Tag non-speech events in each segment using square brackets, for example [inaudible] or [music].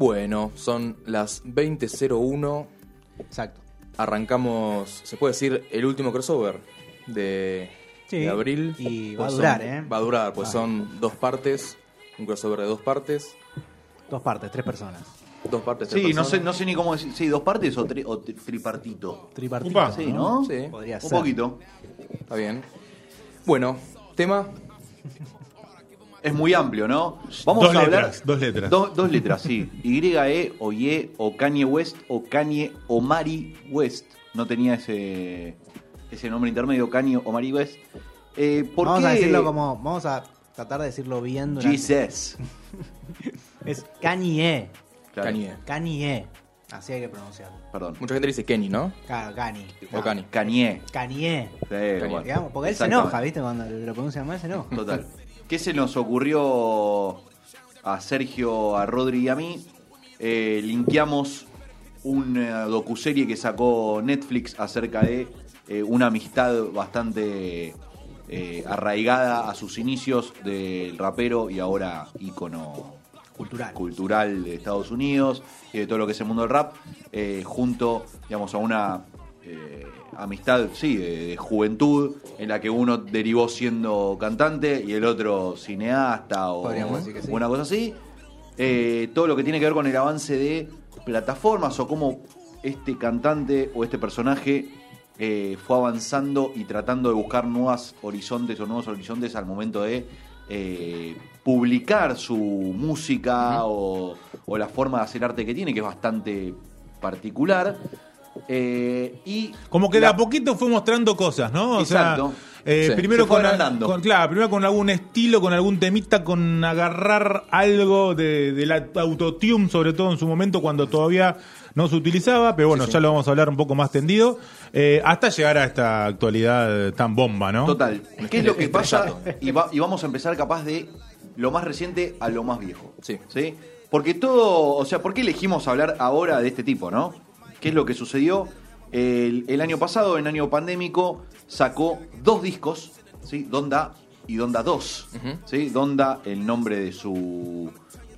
Bueno, son las 20.01. Exacto. Arrancamos, se puede decir, el último crossover de, Sí, de abril. y va a Pues durar, son- ¿eh? Va a durar, pues Ah. son dos partes, un crossover de dos partes. Dos partes, tres personas. Dos partes, tres Sí, no sé, personas. no sé ni cómo decir. Sí, dos partes o, tri- o tri- tripartito. Tripartito. Upa. Sí, ¿no? Sí, Podría Un ser. poquito. está bien. Bueno, tema. Es muy amplio, ¿no? Vamos Dos a hablar. letras, dos letras. Do- dos letras, sí. Y-E o Y o Kanye West o Kanye o Mari West. No tenía ese, ese nombre intermedio, Kanye o Mari West. Eh, ¿Por Vamos qué a decirlo como. Vamos a tratar de decirlo bien durante. Jesus? [laughs] Es Kanye. Claro, Kanye. Kanye. Así hay que pronunciarlo. Perdón. Mucha gente dice Kenny, ¿no? Claro, Kanye. O Kanye. Kanye. Kanye. Sí, bueno. Digamos, porque él se enoja, ¿viste? Cuando lo pronuncian mal se enoja. Total. [laughs] ¿Qué se nos ocurrió a Sergio, a Rodri y a mí? Eh, linkeamos una docuserie que sacó Netflix acerca de eh, una amistad bastante eh, arraigada a sus inicios del rapero y ahora ícono Cultural. cultural de Estados Unidos y de todo lo que es el mundo del rap, eh, junto, digamos, a una eh, amistad, sí, de, de juventud, en la que uno derivó siendo cantante y el otro cineasta o, sí. una cosa así. Eh, todo lo que tiene que ver con el avance de plataformas o cómo este cantante o este personaje eh, fue avanzando y tratando de buscar nuevos horizontes o nuevos horizontes al momento de eh, publicar su música o, o la forma de hacer arte que tiene, que es bastante particular. Eh, y Como que de la- a poquito fue mostrando cosas, ¿no? O Exacto. sea, eh, Sí. primero con, con- claro, primero con algún estilo, con algún temita, con agarrar algo de, de la autotune, sobre todo en su momento cuando todavía no se utilizaba, pero bueno, Sí, sí. ya lo vamos a hablar un poco más tendido, eh, hasta llegar a esta actualidad tan bomba, ¿no? Total. ¿Qué es lo que pasa? Y, va- y vamos a empezar capaz de lo más reciente a lo más viejo. Sí. ¿Sí? Porque todo, o sea, ¿por qué elegimos hablar ahora de este tipo, no? ¿Qué es lo que sucedió? El, el año pasado, en año pandémico, sacó dos discos, ¿sí? Donda y Donda 2. Ujú. ¿sí? Donda, el nombre de su,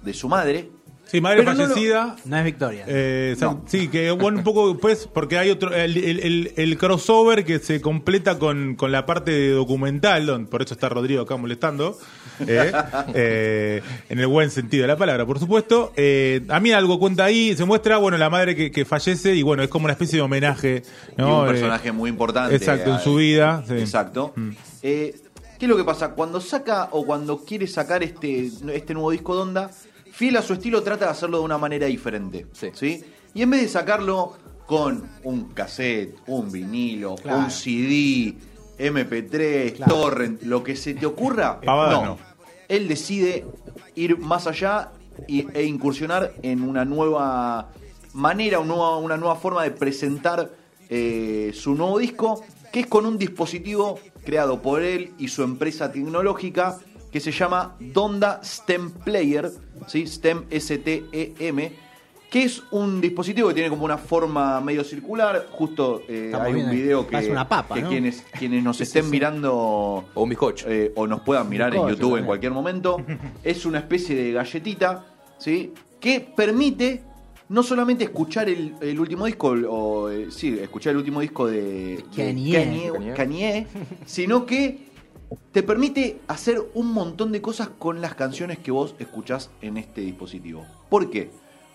de su madre. Sí, madre Pero no lo- fallecida. No es Victoria. Eh, No. Sí, que bueno, un poco después, porque hay otro, el, el- el- el crossover que se completa con, con la parte de documental, don- por eso está Rodrigo acá molestando, eh, eh, en el buen sentido de la palabra, por supuesto. Eh, a mí algo cuenta ahí, se muestra, bueno, la madre que, que fallece y bueno, es como una especie de homenaje, ¿no? y un Eh, personaje muy importante. exacto, en su vida. sí. Exacto. Mm. Eh, ¿Qué es lo que pasa? Cuando saca o cuando quiere sacar este, este nuevo disco de Onda, fiel a su estilo, trata de hacerlo de una manera diferente. Sí. Y en vez de sacarlo con un cassette, un vinilo, Claro. un CD, MP3, Claro. torrent, lo que se te ocurra, [laughs] no. Él decide ir más allá y- e incursionar en una nueva manera, una nueva, una nueva forma de presentar eh, su nuevo disco, que es con un dispositivo creado por él y su empresa tecnológica que se llama Donda STEM Player, ¿sí? STEM S-T-E-M, que es un dispositivo que tiene como una forma medio circular. Justo eh, Estamos hay un viendo, video que, una papa, que ¿no? quienes, quienes nos Sí, sí, estén sí. mirando O un bizcocho. eh, o nos puedan mirar en YouTube en cualquier momento. [laughs] Es una especie de galletita, ¿sí? Que permite no solamente escuchar el, el último disco, o eh, sí, escuchar el último disco de, de Kanye. Kanye, Kanye, sino que te permite hacer un montón de cosas con las canciones que vos escuchás en este dispositivo. ¿Por qué?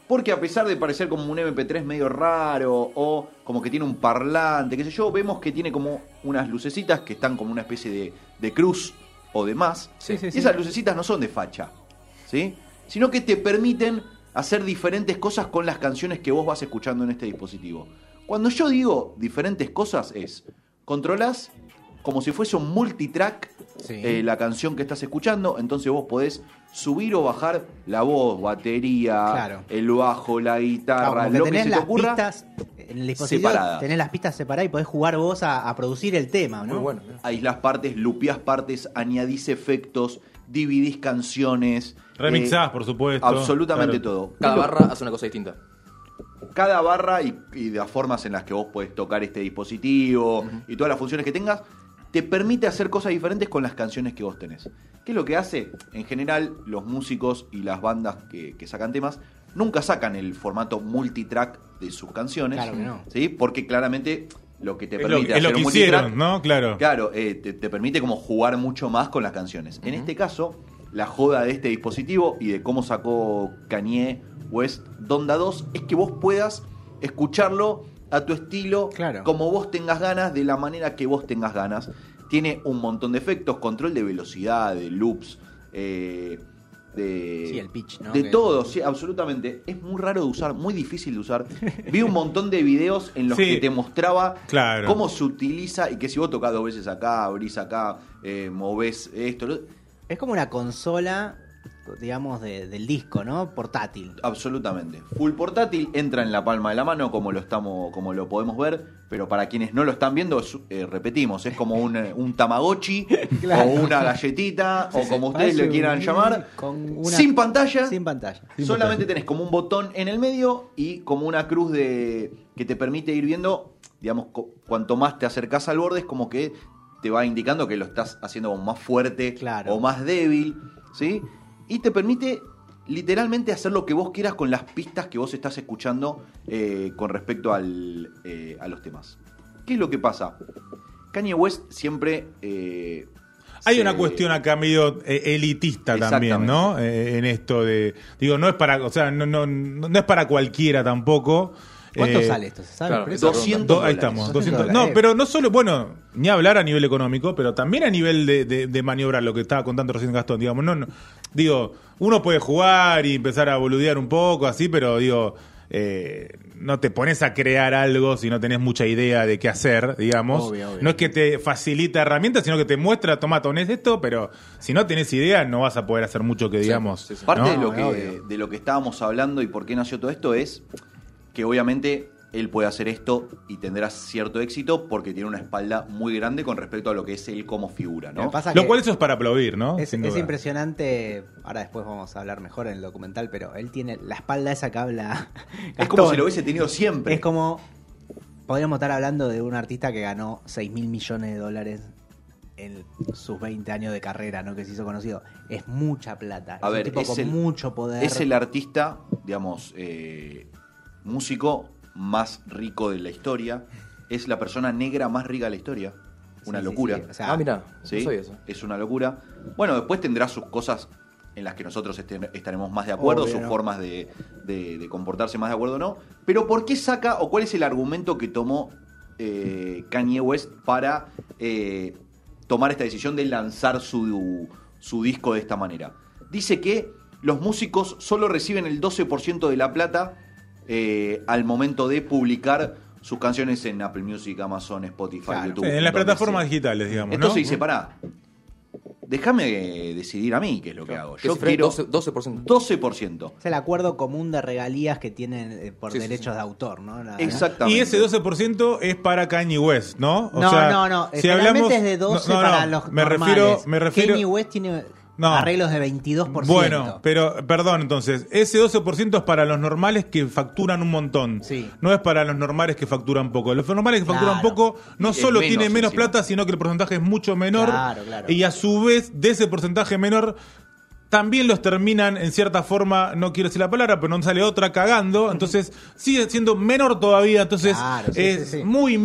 Porque a pesar de parecer como un MP3 medio raro o como que tiene un parlante, qué sé yo, vemos que tiene como unas lucecitas que están como una especie de, de cruz o de más. Sí, sí, y sí. esas lucecitas no son de facha, ¿sí? Sino que te permiten hacer diferentes cosas con las canciones que vos vas escuchando en este dispositivo. Cuando yo digo diferentes cosas es, controlás como si fuese un multitrack Sí. eh, la canción que estás escuchando, entonces vos podés subir o bajar la voz, batería, Claro. el bajo, la Claro, guitarra, que lo que tenés se te las ocurra. pistas en el dispositivo, separadas. tenés las pistas separadas y podés jugar vos a, a producir el tema, ¿no? Muy bueno. aislás partes, lupeás partes, añadís efectos, dividís canciones. Remixás, eh, por supuesto. Absolutamente Claro. todo. Cada barra hace una cosa distinta. Cada barra y, y de las formas en las que vos podés tocar este dispositivo y todas las funciones que tengas, te permite hacer cosas diferentes con las canciones que vos tenés. ¿Qué es lo que hace? En general, los músicos y las bandas que, que sacan temas nunca sacan el formato multitrack de sus canciones. Claro que no. ¿sí? Porque claramente lo que te Es lo, permite es lo hacer que un multitrack hicieron, ¿no? Claro. Claro, eh, te, te permite como jugar mucho más con las canciones. En este caso, la joda de este dispositivo y de cómo sacó Kanye West Donda 2 es que vos puedas escucharlo a tu estilo, Claro. como vos tengas ganas, de la manera que vos tengas ganas. Tiene un montón de efectos, control de velocidad, de loops, eh, de, Sí, el pitch, ¿no? de Que- todo, sí, absolutamente. Es muy raro de usar, muy difícil de usar. [laughs] Vi un montón de videos en los Sí. que te mostraba Claro. cómo se utiliza y que si vos tocás dos veces acá, abrís acá, eh, movés esto, lo- Es como una consola, digamos, de- del disco, ¿no? Portátil. absolutamente. Full portátil, entra en la palma de la mano como lo estamos, como lo podemos ver, pero para quienes no lo están viendo, es, eh, repetimos, es como un, eh, un tamagotchi [laughs] Claro. o una galletita o como ustedes le quieran un- llamar, con una- sin pantalla. Sin pantalla. Solamente tenés como un botón en el medio y como una cruz de que te permite ir viendo, digamos, cuanto más te acercás al borde, es como que te va indicando que lo estás haciendo como más fuerte Claro. o más débil, ¿sí? Y te permite literalmente hacer lo que vos quieras con las pistas que vos estás escuchando eh, con respecto al, eh, a los temas. ¿Qué es lo que pasa? Kanye West siempre... eh, Hay se- una cuestión acá medio eh, elitista también, ¿no? Eh, en esto de. Digo, no es para. O sea, no, no no es para cualquiera tampoco. ¿Cuánto Eh, sale esto? ¿Se sabe? claro, el precio? 200 Do- ahí estamos, 200 200. No, pero no solo, bueno, ni hablar a nivel económico, pero también a nivel de, de, de maniobrar, lo que estaba contando recién Gastón, digamos, no, no, digo, uno puede jugar y empezar a boludear un poco, así, pero digo, eh, no te pones a crear algo si no tenés mucha idea de qué hacer, digamos. Obvio, obvio. No es que te facilita herramientas, sino que te muestra, toma, tenés esto, pero si no tenés idea, no vas a poder hacer mucho que digamos. sí, sí. Parte ¿no? de, lo que, de lo que estábamos hablando y por qué nació todo esto es que obviamente él puede hacer esto y tendrá cierto éxito porque tiene una espalda muy grande con respecto a lo que es él como figura, ¿no? pasa Lo cual eso es para aplaudir, ¿no? es, impresionante. Ahora después vamos a hablar mejor en el documental, pero él tiene la espalda esa que habla. Es como si lo hubiese tenido siempre. Es como. Podríamos estar hablando de un artista que ganó 6 mil millones de dólares en sus 20 años de carrera, ¿no? Que se hizo conocido. Es mucha plata. A es ver, un tipo es con el- mucho poder. Es el artista, digamos, eh, músico más rico de la historia. Es la persona negra más rica de la historia. Una Sí, locura. sí. O sea, ah, mira, ¿sí? no sabía eso. Es una locura. Bueno, después tendrá sus cosas en las que nosotros estaremos más de acuerdo, Obvio, sus ¿no? formas de, de- de comportarse más de acuerdo o no. Pero ¿por qué saca o cuál es el argumento que tomó eh, Kanye West para eh, tomar esta decisión de lanzar su, su disco de esta manera? Dice que los músicos solo reciben el 12% de la plata eh, al momento de publicar sus canciones en Apple Music, Amazon, Spotify, Claro. YouTube. en las plataformas sea. digitales, digamos. Entonces ¿no? dice, pará, déjame decidir a mí qué es lo que hago. ¿Qué Yo quiero 12%. 12%. 12%. Es el acuerdo común de regalías que tienen eh, por Sí, derechos sí. de autor, ¿no? La- Exactamente. Y ese 12% es para Kanye West, ¿no? O no, sea, no, no. Si hablamos, es de 12 no, no, para no, los me normales. refiero, me refiero. Kanye West tiene No. arreglos de 22%. Bueno, pero perdón, entonces, ese 12% es para los normales que facturan un montón. Sí. No es para los normales que facturan poco. Los normales que facturan Claro. poco no es solo menos tienen menos encima. plata, sino que el porcentaje es mucho menor. Claro, claro. Y a su vez, de ese porcentaje menor, también los terminan en cierta forma, no quiero decir la palabra, pero no sale otra cagando. Entonces, sigue siendo menor todavía. Entonces, Claro, sí, es sí, sí. muy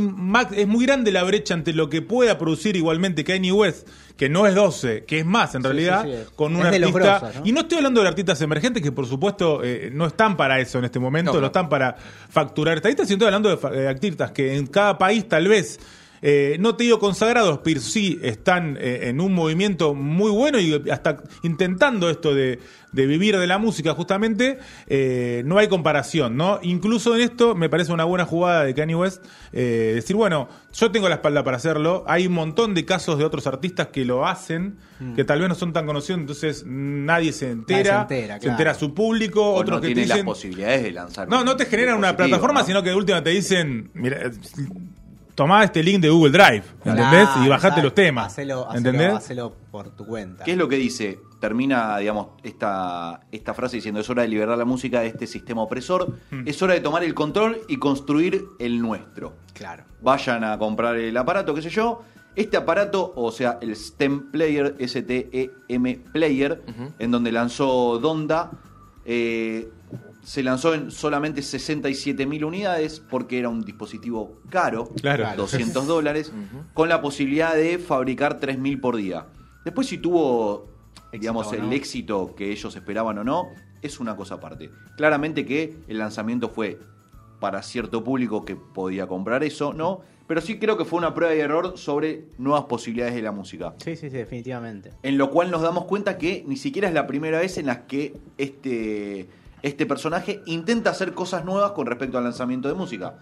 es muy grande la brecha entre lo que pueda producir igualmente Kanye West, que no es 12, que es más en realidad, con un artista. Y no estoy hablando de artistas emergentes que por supuesto eh, no están para eso en este momento, No, están para facturar estadistas, sino estoy hablando de artistas que en cada país tal vez eh, no te digo consagrados, pero sí están eh, en un movimiento muy bueno y hasta intentando esto de, de vivir de la música justamente, eh, no hay comparación, ¿no? Incluso en esto me parece una buena jugada de Kanye West eh, decir, bueno, yo tengo la espalda para hacerlo, hay un montón de casos de otros artistas que lo hacen, que tal vez no son tan conocidos, entonces nadie se entera, se entera, se claro. entera su público, O otros no que te tiene las posibilidades de lanzar. No, no te generan una plataforma, ¿no? sino que de última te dicen, mira, tomá este link de Google Drive, ¿entendés? Claro, y bajate los temas. Hacelo, hacelo- ¿Entendés? hacelo por tu cuenta. ¿Qué es lo que dice? Termina, digamos, esta, esta frase diciendo es hora de liberar la música de este sistema opresor, Hmm. es hora de tomar el control y construir el nuestro. Claro. Vayan a comprar el aparato, qué sé yo. Este aparato, o sea, el STEM Player, S-T-E-M Player, en donde lanzó Donda, eh, se lanzó en solamente 67 mil unidades porque era un dispositivo caro, Claro. 200 [laughs] dólares, con la posibilidad de fabricar 3.000 por día. Después si tuvo, digamos, no. el éxito que ellos esperaban o no, es una cosa aparte. Claramente que el lanzamiento fue para cierto público que podía comprar eso, ¿no? Pero sí creo que fue una prueba y error sobre nuevas posibilidades de la música. Sí, sí, sí, definitivamente. En lo cual nos damos cuenta que ni siquiera es la primera vez en la que este, este personaje intenta hacer cosas nuevas con respecto al lanzamiento de música.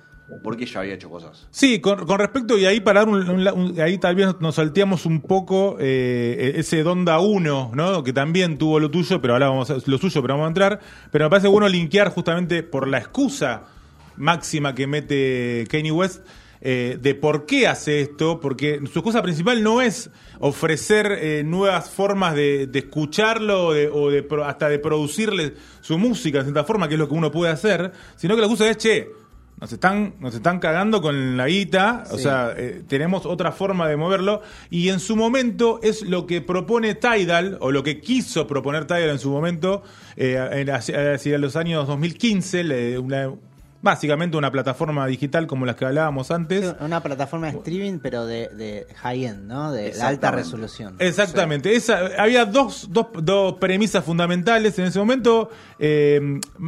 Porque ya había hecho cosas. Sí, con, respecto, y ahí para un, un- ahí tal vez nos salteamos un poco eh, ese Donda 1, ¿no? Que también tuvo lo tuyo, pero ahora vamos a, lo suyo, pero vamos a entrar. Pero me parece bueno linkear justamente por la excusa máxima que mete Kanye West. Eh, de por qué hace esto, porque su excusa principal no es ofrecer eh, nuevas formas de, de escucharlo o, de, o de pro- hasta de producirle su música de cierta forma, que es lo que uno puede hacer, sino que la excusa es, che, nos están, nos están cagando con la guita, o sea, eh, tenemos otra forma de moverlo, y en su momento es lo que propone Tidal, o lo que quiso proponer Tidal en su momento, eh, en- hacia, hacia los años 2015, le- una- básicamente una plataforma digital como las que hablábamos antes. Sí, una plataforma de streaming, pero de, de high-end, ¿no? De, alta Exactamente. resolución. Exactamente. Esa, había dos, dos, dos premisas fundamentales en ese momento. Eh,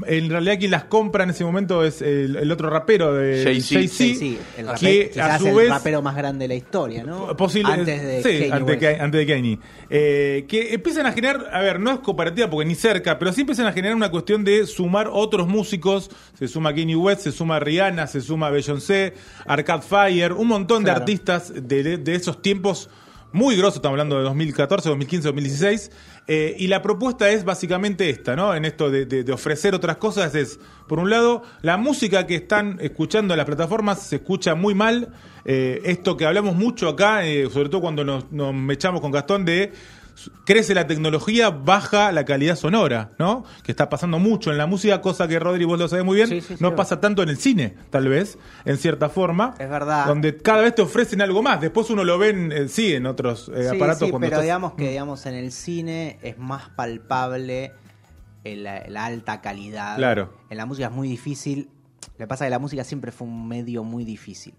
en realidad quien las compra en ese momento es el, el otro rapero de Jay-Z. Jay-Z, Sí, sí, el rape- que a su el vez rapero más grande de la historia, ¿no? posible Antes de sí, Kanye antes, que- antes de Kanye. Eh, que empiezan a generar, a ver, no es cooperativa porque ni cerca, pero sí empiezan a generar una cuestión de sumar otros músicos. Se suma Kanye West, se suma Rihanna, se suma Beyoncé, Arcade Fire, un montón de artistas de, de esos tiempos muy grosos, estamos hablando de 2014, 2015, 2016. eh, y la propuesta es básicamente esta, ¿no? En esto de, de- de ofrecer otras cosas es, por un lado, la música que están escuchando en las plataformas se escucha muy mal. eh, esto que hablamos mucho acá, eh, sobre todo cuando nos, nos mechamos con Gastón, de crece la tecnología, baja la calidad sonora, ¿no? Que está pasando mucho en la música, cosa que Rodri vos lo sabés muy bien, Sí, sí, sí. no pasa tanto en el cine, tal vez, en cierta forma. Es verdad. Donde cada vez te ofrecen algo más. Después uno lo ve en, eh, sí, en otros eh, aparatos sí, cuando pero estás- digamos que digamos en el cine es más palpable la, la alta calidad. Claro. En la música es muy difícil. Lo que pasa es que la música siempre fue un medio muy difícil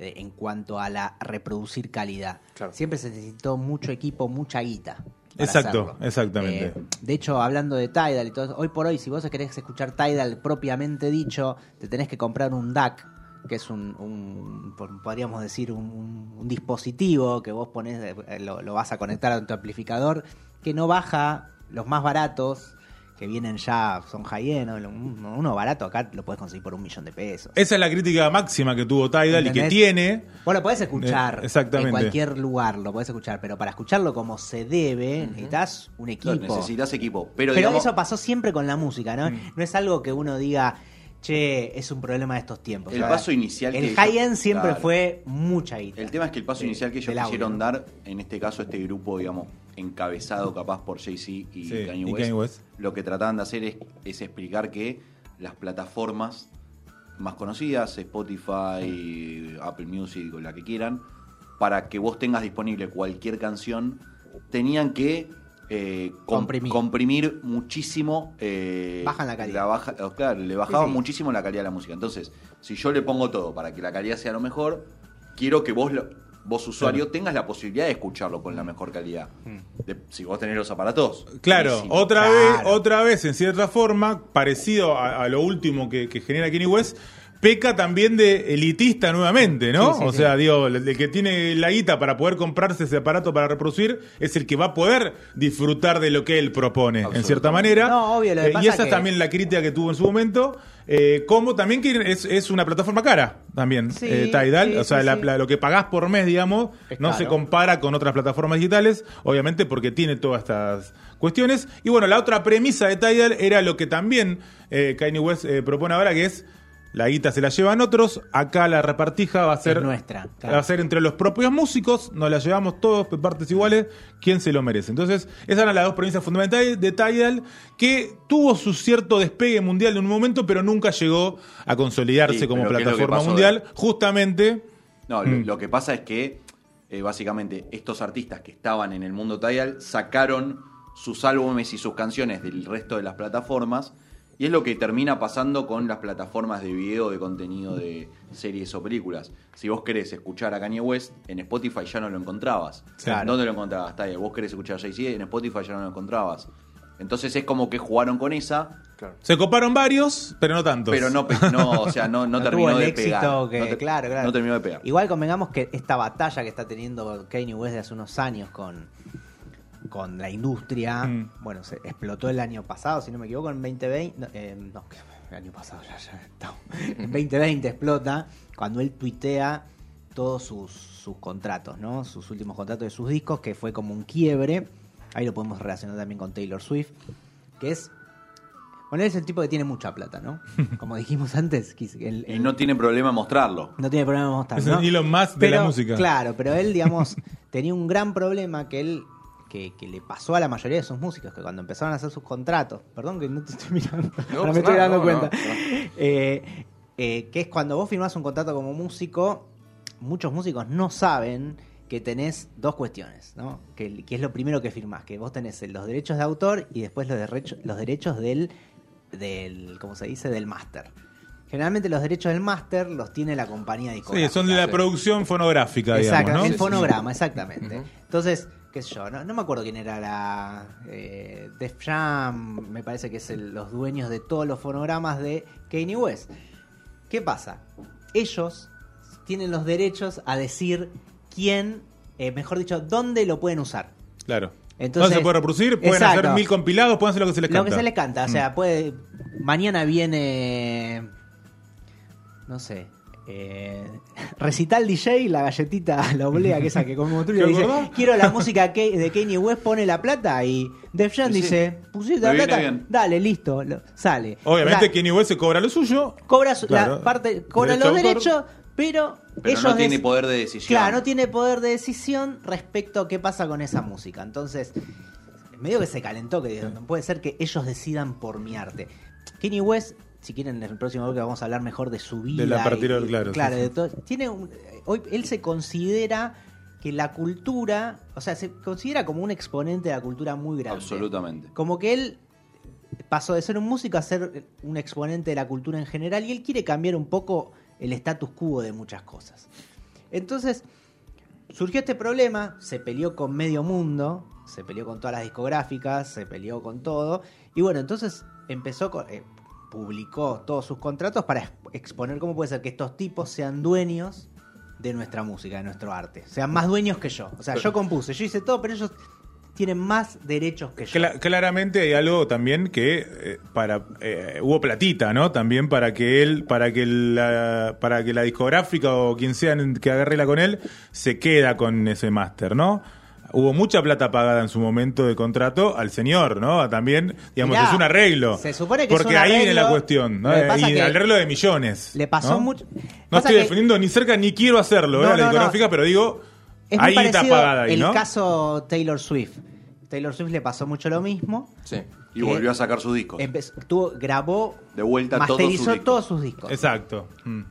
eh, en cuanto a la reproducir calidad. Claro. Siempre se necesitó mucho equipo, mucha guita. Exacto, hacerlo. exactamente. Eh, de hecho, hablando de Tidal y todo eso, hoy por hoy, si vos querés escuchar Tidal propiamente dicho, te tenés que comprar un DAC, que es un, podríamos decir, un, un- un dispositivo que vos ponés, eh, lo, lo vas a conectar a tu amplificador, que no baja los más baratos, que vienen ya, son high-end, ¿no? uno, uno barato acá lo podés conseguir por un millón de pesos. Esa es la crítica máxima que tuvo Tidal y que tiene. Vos lo podés escuchar Eh, exactamente. en cualquier lugar, lo podés escuchar, pero para escucharlo como se debe, necesitas un equipo. Necesitas equipo. Pero, Pero digamos, eso pasó siempre con la música, ¿no? Mm. No es algo que uno diga, che, es un problema de estos tiempos. El O sea, paso inicial que El high-end siempre claro. fue mucha guita. El tema es que el paso de- inicial que ellos quisieron dar, en este caso este grupo, digamos, encabezado capaz por Jay-Z y, Sí, Kanye, y West, Kanye West. lo que trataban de hacer es, es explicar que las plataformas más conocidas, Spotify, Apple Music o la que quieran, para que vos tengas disponible cualquier canción, tenían que eh, com- Comprimir. comprimir muchísimo. eh, Bajan la calidad. baja- oh, claro, le bajaban sí. muchísimo la calidad de la música. Entonces, si yo le pongo todo para que la calidad sea lo mejor, quiero que vos, lo- vos usuario, tengas la posibilidad de escucharlo con la mejor calidad. De- si vos tenés los aparatos. Claro, buenísimo. otra Claro. vez, otra vez, en cierta forma, parecido a, a lo último que, que genera Kanye West, peca también de elitista nuevamente, ¿no? Sí, sí, o sí. sea, digo, el, el que tiene la guita para poder comprarse ese aparato para reproducir es el que va a poder disfrutar de lo que él propone, en cierta manera. No, obvio, lo que Eh, pasa y esa que- es también la crítica que tuvo en su momento. eh, como también que es, es una plataforma cara, también, Sí, eh, Tidal. sí, o sea, sí, la- sí. la- lo que pagás por mes, digamos, Es no caro. se compara con otras plataformas digitales, obviamente porque tiene todas estas cuestiones. Y bueno, la otra premisa de Tidal era lo que también eh, Kanye West eh, propone ahora, que es la guita se la llevan otros, acá la repartija va a ser Es nuestra, claro. Va a ser entre los propios músicos, nos la llevamos todos por partes iguales, quién se lo merece. Entonces, esas eran las dos premisas fundamentales de Tidal, que tuvo su cierto despegue mundial en un momento, pero nunca llegó a consolidarse Sí, como pero ¿qué es lo que plataforma mundial, justamente No, lo- Mm. lo que pasa es que eh, básicamente estos artistas que estaban en el mundo Tidal sacaron sus álbumes y sus canciones del resto de las plataformas y es lo que termina pasando con las plataformas de video de contenido de series o películas. Si vos querés escuchar a Kanye West, en Spotify ya no lo encontrabas. Claro. ¿Dónde lo encontrabas? Tidal. Vos querés escuchar a Jay-Z, en Spotify ya no lo encontrabas. Entonces es como que jugaron con esa, se coparon varios, pero no tantos. pero no, no, o sea, no, no, No [laughs] terminó tuvo el de éxito pegar. que- no te- claro, claro. No terminó de pegar. Igual convengamos que esta batalla que está teniendo Kanye West de hace unos años con, con la industria, Mm. bueno, se explotó el año pasado, si no me equivoco, en 2020, no, eh, no, el año pasado ya, ya estamos. [laughs] En 2020 explota cuando él tuitea todos sus, sus contratos, ¿no? Sus últimos contratos de sus discos, que fue como un quiebre. Ahí lo podemos relacionar también con Taylor Swift, que es... Bueno, él es el tipo que tiene mucha plata, ¿no? [laughs] Como dijimos antes, el- Y no tiene problema en mostrarlo. no tiene problema en mostrar, Es el Elon Musk de Pero, la música. Claro, pero él, digamos, [laughs] tenía un gran problema que él que, que le pasó a la mayoría de sus músicos, que cuando empezaron a hacer sus contratos, perdón que no te estoy [laughs] mirando, ahora pasa me estoy nada, dando no, cuenta, no, Eh, eh, que es cuando vos firmás un contrato como músico, muchos músicos no saben que tenés dos cuestiones, ¿no? Que, que es lo primero que firmás, que vos tenés los derechos de autor y después los, derechos los derechos del, del, ¿cómo se dice? Del máster. Generalmente los derechos del máster los tiene la compañía Sí, discográfica. son de la producción fonográfica, Exacto, digamos, ¿no? el fonograma, exactamente. Entonces, qué sé yo, no, no me acuerdo quién era la eh, Def Jam, me parece que es el- los dueños de todos los fonogramas de Kanye West. ¿Qué pasa? Ellos tienen los derechos a decir quién, eh, mejor dicho, dónde lo pueden usar. Claro. Entonces- no se puede reproducir, pueden Exacto. hacer mil compilados, pueden hacer lo que se les Lo canta. que se les canta, o Mm. sea, puede. Mañana viene. No sé. Eh, recital DJ, la galletita, [laughs] la oblea, que esa que comemos tú, y [laughs] ¿Te dice? Quiero la música que- de Kanye West, pone la plata. Y Def Jam Sí, dice: Pusiste la plata, bien. dale, listo, lo- sale. Obviamente sea, Kanye West se cobra lo suyo. cobra su- Claro. la parte, cobra Derecho los derechos, pero, Pero ellos no tiene poder de decisión. Claro, no tiene poder de decisión respecto a qué pasa con esa música. Entonces, medio que se calentó, que no puede ser que ellos decidan por mi arte. Kanye West, si quieren en el próximo bloque vamos a hablar mejor de su vida. De la y- partida, claro, sí, de todo. Tiene un- hoy él se considera que la cultura, o sea, se considera como un exponente de la cultura muy grande. Absolutamente. Como que él pasó de ser un músico a ser un exponente de la cultura en general y él quiere cambiar un poco el status quo de muchas cosas. Entonces, surgió este problema, se peleó con medio mundo, se peleó con todas las discográficas, se peleó con todo, y bueno, entonces empezó, con- eh, publicó todos sus contratos para ex- exponer cómo puede ser que estos tipos sean dueños de nuestra música, de nuestro arte, sean más dueños que yo. O sea, yo compuse, yo hice todo, pero ellos tienen más derechos que yo. Cla- claramente hay algo también que eh, para eh, hubo platita, ¿no? También para que él, para que la, para que la discográfica o quien sea que agarrela con él se queda con ese máster, ¿no? Hubo mucha plata pagada en su momento de contrato al señor, ¿no? También, digamos, Mirá, es un arreglo. se supone que es Porque un ahí viene la cuestión, ¿no? Y arreglo de millones. le pasó ¿no? mucho- No estoy que- defendiendo ni cerca ni quiero hacerlo, No, ¿eh? a la no, no. discográfica, pero digo, Es ahí está pagada ahí, el ¿no? caso Taylor Swift. Taylor Swift le pasó mucho lo mismo. Sí. Y volvió a sacar. Empezó- tuvo- grabó, De vuelta todos sus masterizó discos. todos sus discos. Exacto. Mm.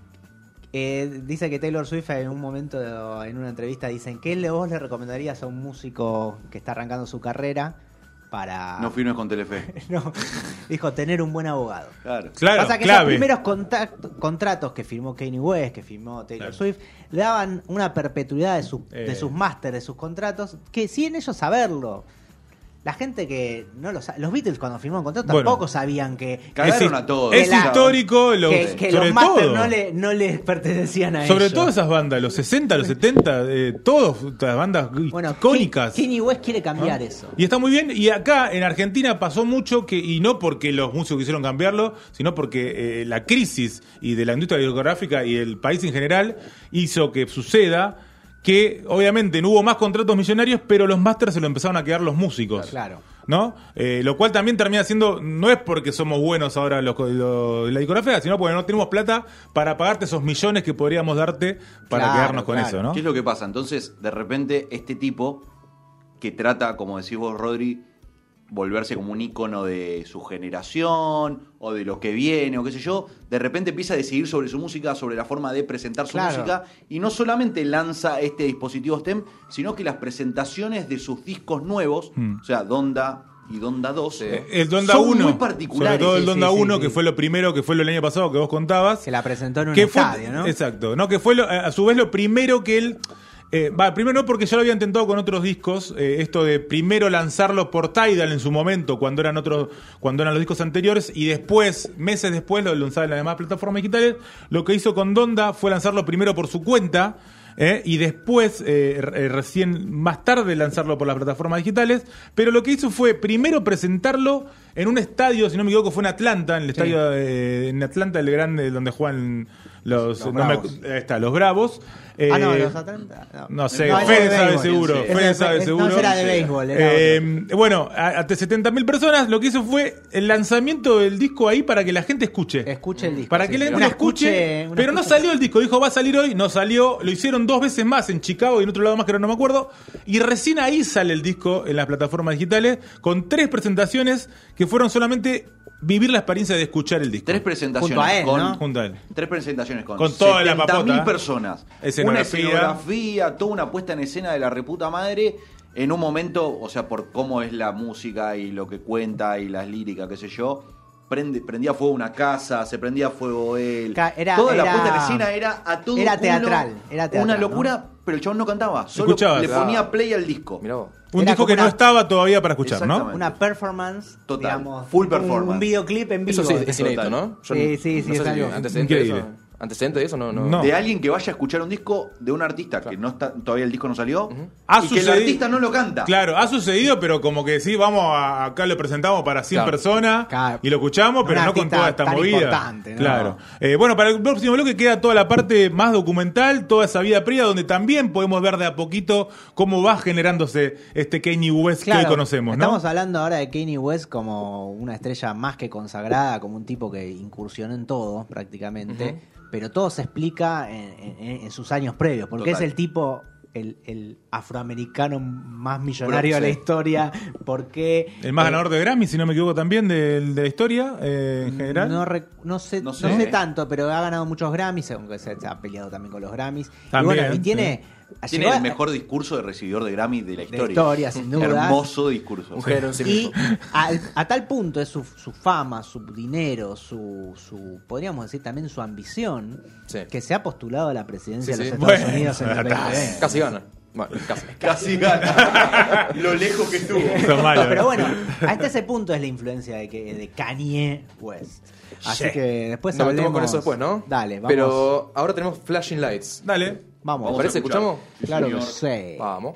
Eh, dice que Taylor Swift en un momento, en una entrevista, dicen que le- vos le recomendarías a un músico que está arrancando su carrera para... No firmes con Telefe. [laughs] No, dijo tener un buen abogado. Claro. Claro, Pasa que clave. esos primeros contacto- contratos que firmó Kanye West, que firmó Taylor Claro. Swift, le daban una perpetuidad de, sus Eh. de sus másteres, de sus contratos, que sin ellos saberlo. La gente que no lo sabe, los Beatles cuando firmaron contrato Bueno. tampoco sabían que Cagaron es, a todos. Es la- histórico, lo- que, que sobre los Masters todo. no le, no les pertenecían a Sobre ellos. todo esas bandas, los 60, los 70, eh, todas las bandas bueno, icónicas. Ke- Kanye West quiere cambiar ¿no? eso. Y está muy bien. Y acá en Argentina pasó mucho que, y no porque los músicos quisieron cambiarlo, sino porque eh, la crisis y de la industria discográfica y el país en general hizo que suceda que obviamente no hubo más contratos millonarios, pero los masters se lo empezaron a quedar los músicos. Claro. ¿No? Eh, lo cual también termina siendo, no es porque somos buenos ahora los, los- la discografía, sino porque no tenemos plata para pagarte esos millones que podríamos darte para Claro, quedarnos con claro. eso, ¿no? ¿Qué es lo que pasa? Entonces, de repente, este tipo que trata, como decís vos, Rodri, volverse como un ícono de su generación o de lo que viene o qué sé yo, de repente empieza a decidir sobre su música, sobre la forma de presentar su Claro. música y no solamente lanza este dispositivo STEM, sino que las presentaciones de sus discos nuevos, Mm. o sea, Donda y Donda 2, Sí. El Donda son 1, muy particulares. sobre todo el sí, Donda sí, sí, 1, sí. que fue lo primero, que fue lo del año pasado que vos contabas. Se la presentó en un que fue, ¿no? Exacto, no, que fue lo- a su vez lo primero que él... eh, va, primero no porque ya lo había intentado con otros discos, eh, esto de primero lanzarlo por Tidal en su momento, cuando eran otros, cuando eran los discos anteriores, y después, meses después, lo lanzaba en las demás plataformas digitales. Lo que hizo con Donda fue lanzarlo primero por su cuenta, eh, y después, eh, eh, recién más tarde, lanzarlo por las plataformas digitales. Pero lo que hizo fue primero presentarlo en un estadio, si no me equivoco, fue en Atlanta, en el estadio de- en Atlanta, el grande, donde juegan los, Los no me- Bravos. ahí está, los Bravos. ah, no, Eh, los Atlanta. No, no sé, No, Fede de sabe béisbol, seguro. sí. Fede sabe seguro. no será de Sí. béisbol, era Eh, bueno, ante 70.000 personas, lo que hizo fue el lanzamiento del disco ahí para que la gente escuche. Escuche el disco. Para sí. que la gente escuche, una pero no salió el disco. Dijo, va a salir hoy. No salió. Lo hicieron dos veces más en Chicago y en otro lado más que ahora no me acuerdo. Y recién ahí sale el disco en las plataformas digitales con tres presentaciones que fueron solamente vivir la experiencia de escuchar el disco. Tres presentaciones Junto a él, con ¿no? Junto a él. Tres presentaciones con, Con toda la 70.000 papota. personas. Escenografía. Una escenografía, toda una puesta en escena de la reputa madre. En un momento, o sea, por cómo es la música y lo que cuenta y las líricas, qué sé yo. Prende, prendía fuego una casa, se prendía fuego él. Era- Toda la puesta en escena era a todo era culo, teatral, era teatral, Una ¿no? locura, pero el chabón no cantaba. Solo le ponía play al disco. Mirá vos. Un Era disco que no estaba todavía para escuchar, ¿no? Una performance, Total, digamos. full performance. Un videoclip en vivo. Eso sí, es inédito. ¿no? Yo Sí, sí, sí, no sé si algo antecedente de increíble. eso. ¿Antecedente de eso? No, no. No. De alguien que vaya a escuchar un disco de un artista que no está todavía el disco no salió Ha y que el artista no lo canta. Claro, ha sucedido, pero como que sí, vamos a, acá lo presentamos para 100 Claro. personas Claro. y lo escuchamos, pero Un no con toda esta tan movida. importante, ¿no? Claro. Eh, bueno, para el próximo bloque queda toda la parte más documental, toda esa vida privada, donde también podemos ver de a poquito cómo va generándose este Kanye West que hoy conocemos, ¿no? Estamos hablando ahora de Kanye West como una estrella más que consagrada, como un tipo que incursionó en todo prácticamente, pero todo se explica en, en- en sus años previos, porque Total. es el tipo, el, el afroamericano más millonario de la historia, porque... El más eh, ganador de Grammy, si no me equivoco, también de, de la historia eh, en general. No, rec- no sé, No no sé. sé. tanto, pero ha ganado muchos Grammys, aunque se, se ha peleado también con los Grammys. También, y bueno, y tiene... Tiene llegó el a- mejor discurso de recibidor de Grammy de la historia. historia, sin duda. Hermoso discurso. Un sí Y al- a, tal punto es su, su fama, su dinero, su, su, podríamos decir también su ambición, Sí. que se ha postulado a la presidencia Sí, de los sí. Estados Bueno, Unidos en el está. 2020. Casi gana. Bueno, casi. [laughs] Casi gana. [laughs] Lo lejos que estuvo. Son malos. Pero bueno, hasta ese punto es la influencia de, que, de Kanye West. Así Sí. que después Nos hablemos con eso después, ¿no? Dale, vamos. Pero ahora tenemos Flashing Lights. Dale. Vamos. Vamos a ¿Parece? ¿Escuchamos? Claro que sí. Vamos.